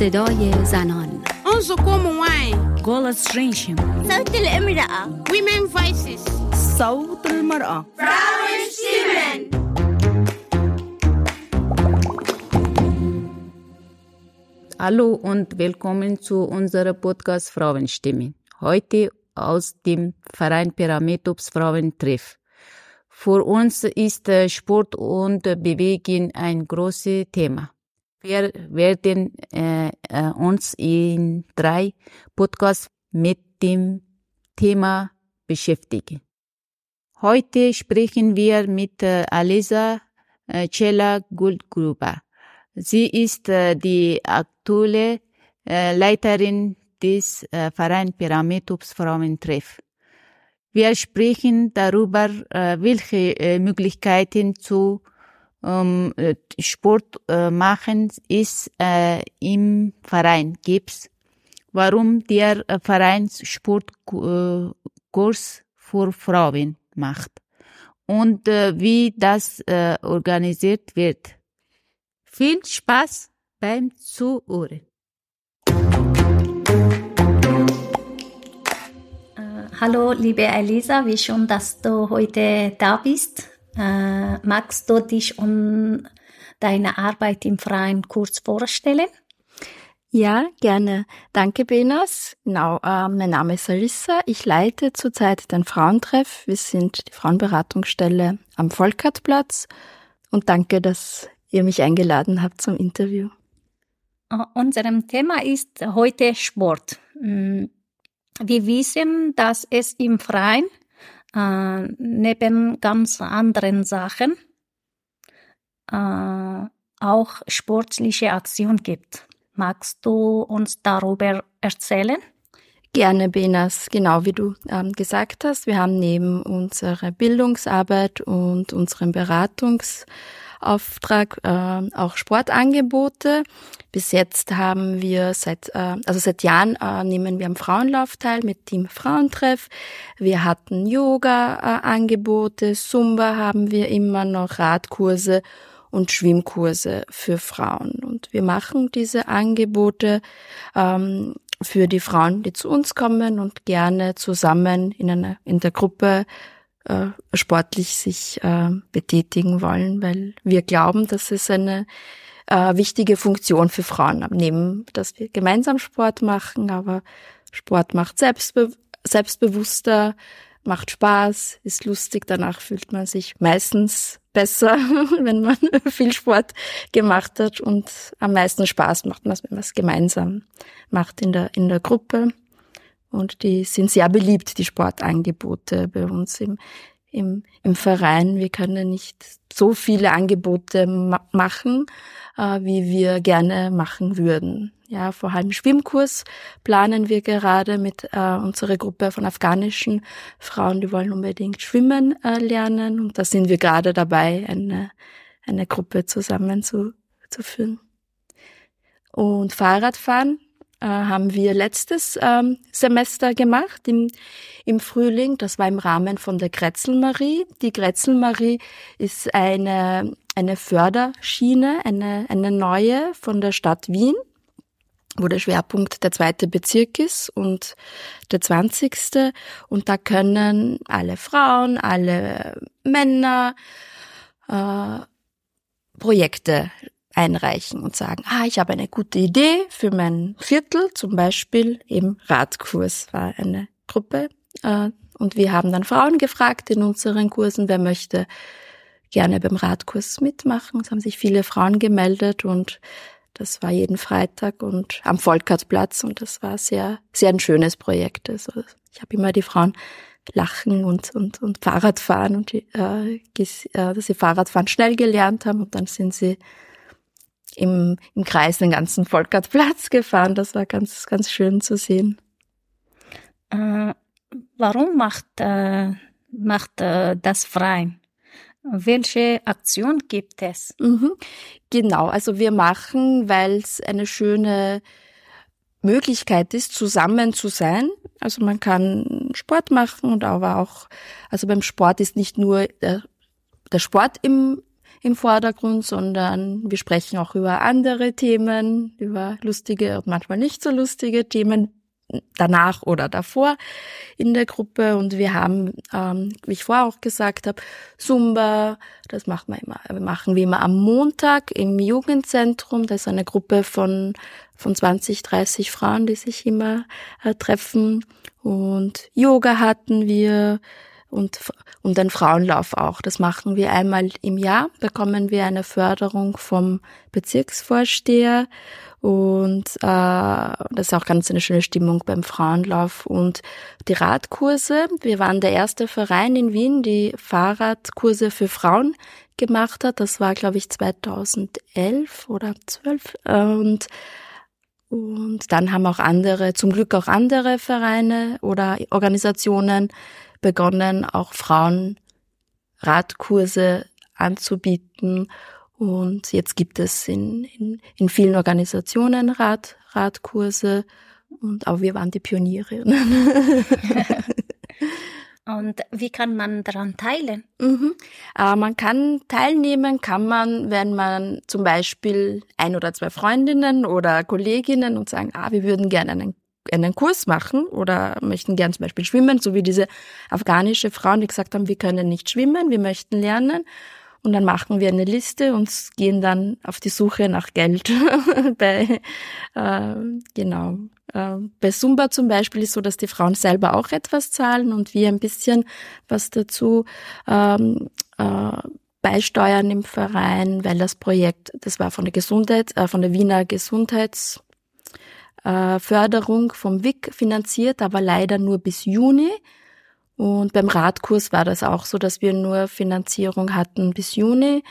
صدای زنان انظركم واعي گولس رینشم صوت الامرأة women voices صوت المرأة Hallo und willkommen zu unserem Podcast Frauenstimmen. Heute aus dem Verein Pyramidops Frauentreff. Für uns ist äh, Sport und Bewegung ein großes Thema. Wir werden äh, äh, uns in drei Podcasts mit dem Thema beschäftigen. Heute sprechen wir mit äh, Alisa äh, Cella Guldgruber. Sie ist äh, die aktuelle äh, Leiterin des äh, Verein Pyramidops Frauentreff. Wir sprechen darüber, äh, welche äh, Möglichkeiten zu ähm, äh, Sport äh, machen es äh, im Verein gibt, warum der äh, Verein Sportkurs für Frauen macht und äh, wie das äh, organisiert wird. Viel Spaß beim Zuhören. Hallo, liebe Elisa, wie schön, dass du heute da bist. Äh, magst du dich und deine Arbeit im Freien kurz vorstellen? Ja, gerne. Danke, Benas. Genau, äh, mein Name ist Alissa. Ich leite zurzeit den Frauentreff. Wir sind die Frauenberatungsstelle am Volkertplatz. Und danke, dass ihr mich eingeladen habt zum Interview. Äh, unserem Thema ist heute Sport. Mm, Wir wissen, dass es im Freien äh, neben ganz anderen Sachen äh, auch sportliche Aktion gibt. Magst du uns darüber erzählen? Gerne, Benas, genau wie du ähm, gesagt hast. Wir haben neben unserer Bildungsarbeit und unserem Beratungsauftrag äh, auch Sportangebote. Bis jetzt haben wir seit, äh, also seit Jahren äh, nehmen wir am Frauenlauf teil mit Team Frauentreff. Wir hatten Yoga-Angebote, Zumba haben wir immer noch, Radkurse und Schwimmkurse für Frauen. Und wir machen diese Angebote ähm, für die Frauen, die zu uns kommen und gerne zusammen in einer in der Gruppe äh, sportlich sich äh, betätigen wollen, weil wir glauben, dass es eine äh, wichtige Funktion für Frauen haben. Neben, dass wir gemeinsam Sport machen, aber Sport macht selbstbe selbstbewusster, macht Spaß, ist lustig, danach fühlt man sich meistens besser, wenn man viel Sport gemacht hat und am meisten Spaß macht man es, wenn man es gemeinsam macht in der, in der Gruppe. Und die sind sehr beliebt, die Sportangebote bei uns im, im, im Verein. Wir können nicht so viele Angebote ma machen, äh, wie wir gerne machen würden. Ja, vor allem Schwimmkurs planen wir gerade mit äh, unserer Gruppe von afghanischen Frauen, die wollen unbedingt schwimmen äh, lernen. Und da sind wir gerade dabei, eine, eine Gruppe zusammen zu. Und Fahrradfahren äh, haben wir letztes ähm, Semester gemacht im, im Frühling. Das war im Rahmen von der Grätzelmarie. Die Grätzelmarie ist eine, eine Förderschiene, eine, eine neue von der Stadt Wien wo der Schwerpunkt der zweite Bezirk ist und der zwanzigste. Und da können alle Frauen, alle Männer äh, Projekte einreichen und sagen, ah, ich habe eine gute Idee für mein Viertel, zum Beispiel eben Radkurs war eine Gruppe. Äh, und wir haben dann Frauen gefragt in unseren Kursen, wer möchte gerne beim Radkurs mitmachen. Es haben sich viele Frauen gemeldet und das war jeden Freitag und am Volkertplatz und das war sehr, sehr ein schönes Projekt. Also ich habe immer die Frauen lachen und, und, und Fahrrad fahren und äh, äh, dass sie Fahrradfahren schnell gelernt haben und dann sind sie im, im Kreis den ganzen Volkertplatz gefahren. Das war ganz, ganz schön zu sehen. Äh, warum macht, äh, macht äh, das Freien? Welche Aktion gibt es? Mhm. Genau, also wir machen, weil es eine schöne Möglichkeit ist, zusammen zu sein. Also man kann Sport machen und aber auch, also beim Sport ist nicht nur der, der Sport im, im Vordergrund, sondern wir sprechen auch über andere Themen, über lustige und manchmal nicht so lustige Themen danach oder davor in der Gruppe. Und wir haben, ähm, wie ich vorher auch gesagt habe, Zumba, das machen wir immer, machen wir immer am Montag im Jugendzentrum. Da ist eine Gruppe von von 20, 30 Frauen, die sich immer äh, treffen. Und Yoga hatten wir und und den Frauenlauf auch. Das machen wir einmal im Jahr, bekommen wir eine Förderung vom Bezirksvorsteher und äh, das ist auch ganz eine schöne Stimmung beim Frauenlauf und die Radkurse. Wir waren der erste Verein in Wien, die Fahrradkurse für Frauen gemacht hat. Das war, glaube ich, 2011 oder 12 und und dann haben auch andere, zum Glück auch andere Vereine oder Organisationen begonnen, auch Frauen Radkurse anzubieten. Und jetzt gibt es in, in, in vielen Organisationen Rad, Radkurse. Und aber wir waren die Pioniere. Und wie kann man daran teilen? Mhm. Äh, man kann teilnehmen, kann man, wenn man zum Beispiel ein oder zwei Freundinnen oder Kolleginnen und sagen, ah, wir würden gerne einen einen Kurs machen oder möchten gern zum Beispiel schwimmen, so wie diese afghanische Frauen, die gesagt haben, wir können nicht schwimmen, wir möchten lernen. Und dann machen wir eine Liste und gehen dann auf die Suche nach Geld. bei, äh, genau. Äh, bei Zumba zum Beispiel ist so, dass die Frauen selber auch etwas zahlen und wir ein bisschen was dazu ähm, äh, beisteuern im Verein, weil das Projekt, das war von der Gesundheit, äh, von der Wiener Gesundheits äh, Förderung vom WIC finanziert, aber leider nur bis Juni. Und beim Radkurs war das auch so, dass wir nur Finanzierung hatten bis Juni.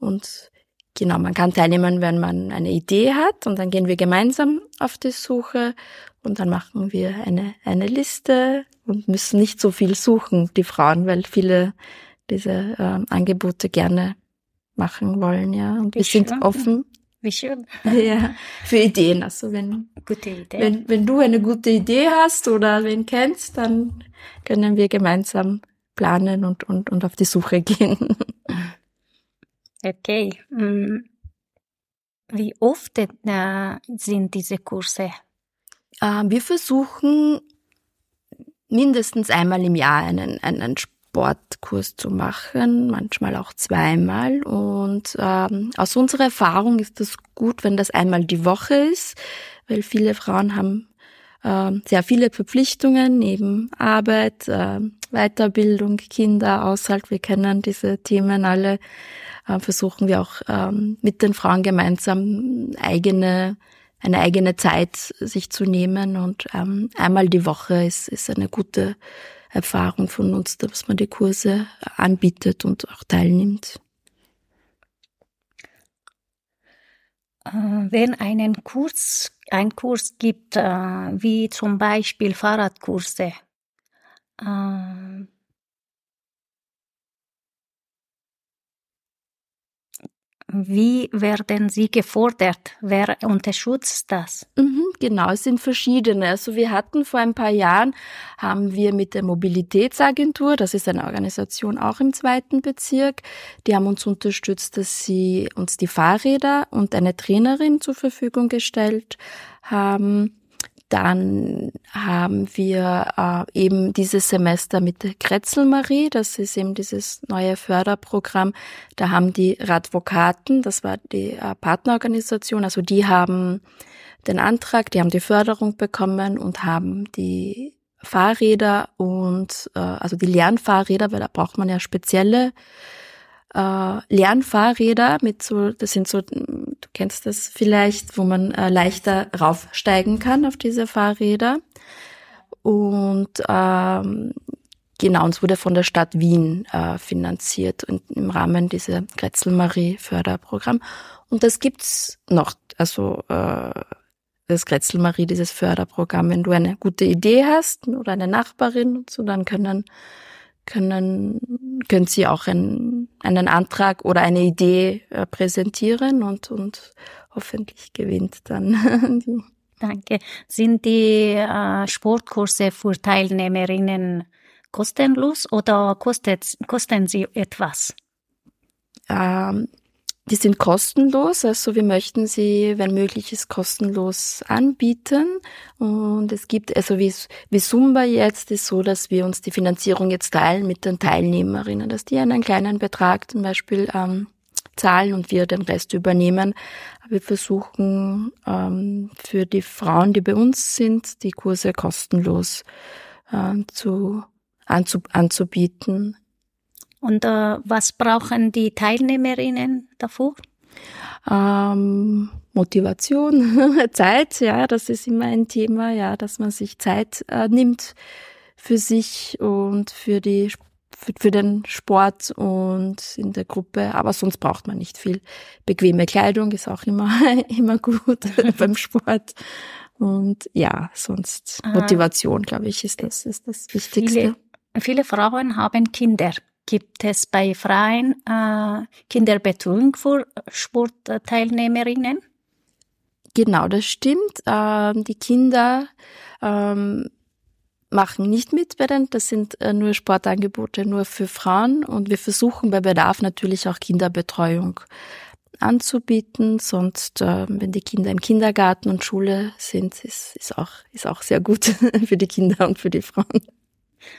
Und genau, man kann teilnehmen, wenn man eine Idee hat. Und dann gehen wir gemeinsam auf die Suche und dann machen wir eine, eine Liste und müssen nicht so viel suchen, die Frauen, weil viele diese äh, Angebote gerne machen wollen, ja. Und wir sind offen wie schön. Ja, für Ideen. Also wenn, gute Idee. wenn, wenn du eine gute Idee hast oder wen kennst, dann können wir gemeinsam planen und, und, und auf die Suche gehen. Okay. Mm. Wie oft äh, sind diese Kurse? Äh, wir versuchen mindestens einmal im Jahr einen, einen Sportkurs zu machen, manchmal auch zweimal. Und ähm, aus unserer Erfahrung ist es gut, wenn das einmal die Woche ist, weil viele Frauen haben äh, sehr viele Verpflichtungen neben Arbeit, äh, Weiterbildung, Kinder, Aushalt. Wir kennen diese Themen alle. Äh, versuchen wir auch ähm, mit den Frauen gemeinsam eigene eine eigene Zeit sich zu nehmen und ähm, einmal die Woche ist, ist eine gute Erfahrung von uns, dass man die Kurse anbietet und auch teilnimmt. Äh, wenn einen Kurs, ein Kurs gibt, äh, wie zum Beispiel Fahrradkurse, Wie werden Sie gefordert? Wer unterstützt das? Mhm, genau, es sind verschiedene. Also wir hatten vor ein paar Jahren, haben wir mit der Mobilitätsagentur, das ist eine Organisation auch im zweiten Bezirk, die haben uns unterstützt, dass sie uns die Fahrräder und eine Trainerin zur Verfügung gestellt haben. Dann haben wir äh, eben dieses Semester mit Kretzelmarie, das ist eben dieses neue Förderprogramm. Da haben die Radvokaten, das war die äh, Partnerorganisation, also die haben den Antrag, die haben die Förderung bekommen und haben die Fahrräder und äh, also die Lernfahrräder, weil da braucht man ja spezielle äh, Lernfahrräder mit so, das sind so, du kennst das vielleicht, wo man äh, leichter raufsteigen kann auf diese Fahrräder. Und ähm, genau, uns wurde von der Stadt Wien äh, finanziert und im Rahmen dieser Kretzel-Marie-Förderprogramm. Und das gibt's noch, also äh, das Kretzel-Marie, dieses Förderprogramm. Wenn du eine gute Idee hast oder eine Nachbarin und so, dann können können, können Sie auch einen, einen Antrag oder eine Idee äh, präsentieren und, und hoffentlich gewinnt dann die. Danke. Sind die äh, Sportkurse für Teilnehmerinnen kostenlos oder kostet, kosten sie etwas? ähm, die sind kostenlos, also wir möchten sie, wenn möglich ist, kostenlos anbieten. Und es gibt, also wie, wie Zumba jetzt, ist so, dass wir uns die Finanzierung jetzt teilen mit den Teilnehmerinnen, dass die einen kleinen Betrag zum Beispiel ähm, zahlen und wir den Rest übernehmen. Wir versuchen ähm, für die Frauen, die bei uns sind, die Kurse kostenlos äh, zu, anzu, anzubieten. Und äh, was brauchen die Teilnehmerinnen davor? Ähm, Motivation, Zeit, ja, das ist immer ein Thema, ja, dass man sich Zeit äh, nimmt für sich und für die für, für den Sport und in der Gruppe, aber sonst braucht man nicht viel. Bequeme Kleidung ist auch immer immer gut beim Sport und ja, sonst ah. Motivation, glaube ich, ist das ist das Wichtigste. Viele, viele Frauen haben Kinder. Gibt es bei Freien äh, Kinderbetreuung für Sportteilnehmerinnen? Genau, das stimmt. Ähm, die Kinder ähm, machen nicht mit bei den, das sind äh, nur Sportangebote nur für Frauen und wir versuchen bei Bedarf natürlich auch Kinderbetreuung anzubieten. Sonst, äh, wenn die Kinder im Kindergarten und Schule sind, ist, ist, auch, ist auch sehr gut für die Kinder und für die Frauen.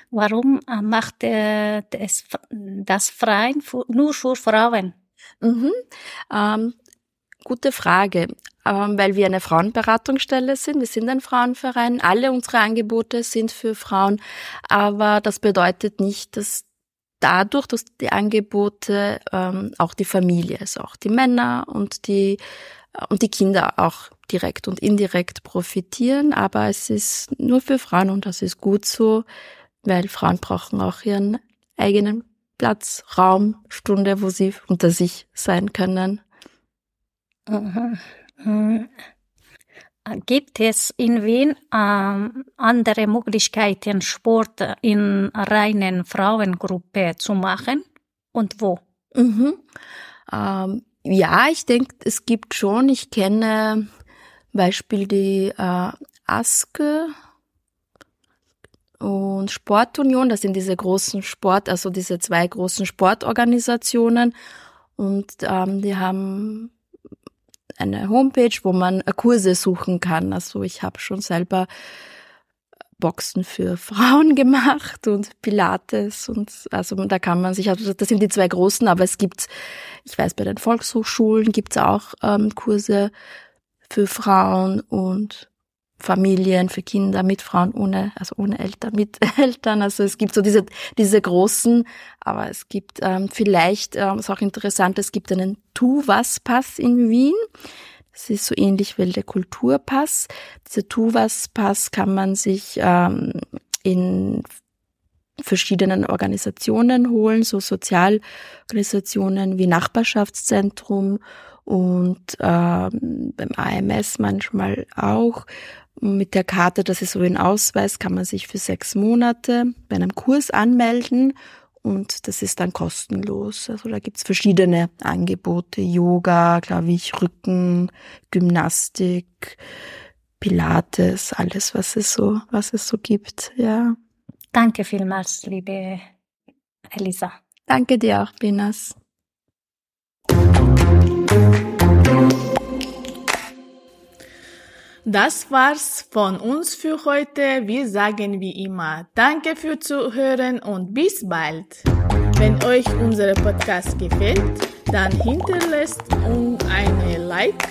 Warum äh, macht äh, das, das Freien nur für Frauen? Mhm. Ähm, gute Frage. Ähm, weil wir eine Frauenberatungsstelle sind. Wir sind ein Frauenverein. Alle unsere Angebote sind für Frauen. Aber das bedeutet nicht, dass dadurch, dass die Angebote ähm, auch die Familie, also auch die Männer und die und die Kinder auch direkt und indirekt profitieren. Aber es ist nur für Frauen und das ist gut so weil Frauen brauchen auch ihren eigenen Platz, Raum, Stunde, wo sie unter sich sein können. Äh, gibt es in Wien äh, andere Möglichkeiten, Sport in reinen Frauengruppe zu machen und wo? Mhm. Ähm, ja, ich denke, es gibt schon. Ich kenne Beispiel die äh, Aske und Sportunion. Das sind diese großen Sport, also diese zwei großen Sportorganisationen. Und ähm, die haben eine Homepage, wo man Kurse suchen kann. Also ich habe schon selber Boxen für Frauen gemacht und Pilates und also da kann man sich, also das sind die zwei großen, aber es gibt, ich weiß, bei den Volkshochschulen gibt es auch ähm, Kurse für Frauen und Familien, für Kinder mit Frauen ohne, also ohne Eltern, mit Eltern. Also es gibt so diese, diese großen, aber es gibt ähm, vielleicht, ähm, ist auch interessant, es gibt einen Tu-Was-Pass in Wien. Das ist so ähnlich wie der Kulturpass. Dieser Tu-Was-Pass kann man sich ähm, in verschiedenen Organisationen holen, so Sozialorganisationen wie Nachbarschaftszentrum und ähm, beim AMS manchmal auch. Mit der Karte, das ist so ein Ausweis, kann man sich für sechs Monate bei einem Kurs anmelden und das ist dann kostenlos. Also da gibt's verschiedene Angebote, Yoga, glaube ich, Rücken, Gymnastik, Pilates, alles, was es so, was es so gibt, ja. Danke vielmals, liebe Elisa. Danke dir auch, Binas. Das war's von uns für heute. Wir sagen wie immer Danke für Zuhören und bis bald. Wenn euch unser Podcast gefällt, dann hinterlasst uns eine Like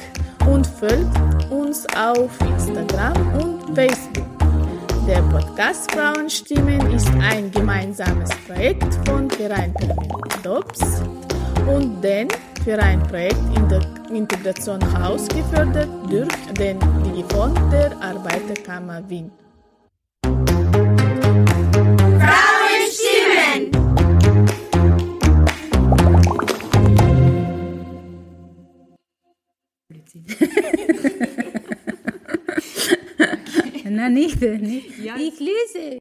und folgt uns auf Instagram und Facebook. Der Podcast Frauenstimmen ist ein gemeinsames Projekt von Verein Dops und den Vereinprojekt in der Integration Haus gefördert durch den Digifond der Arbeiterkammer Wien. Frauenstimmen! Na, nicht, nicht. Ich lese.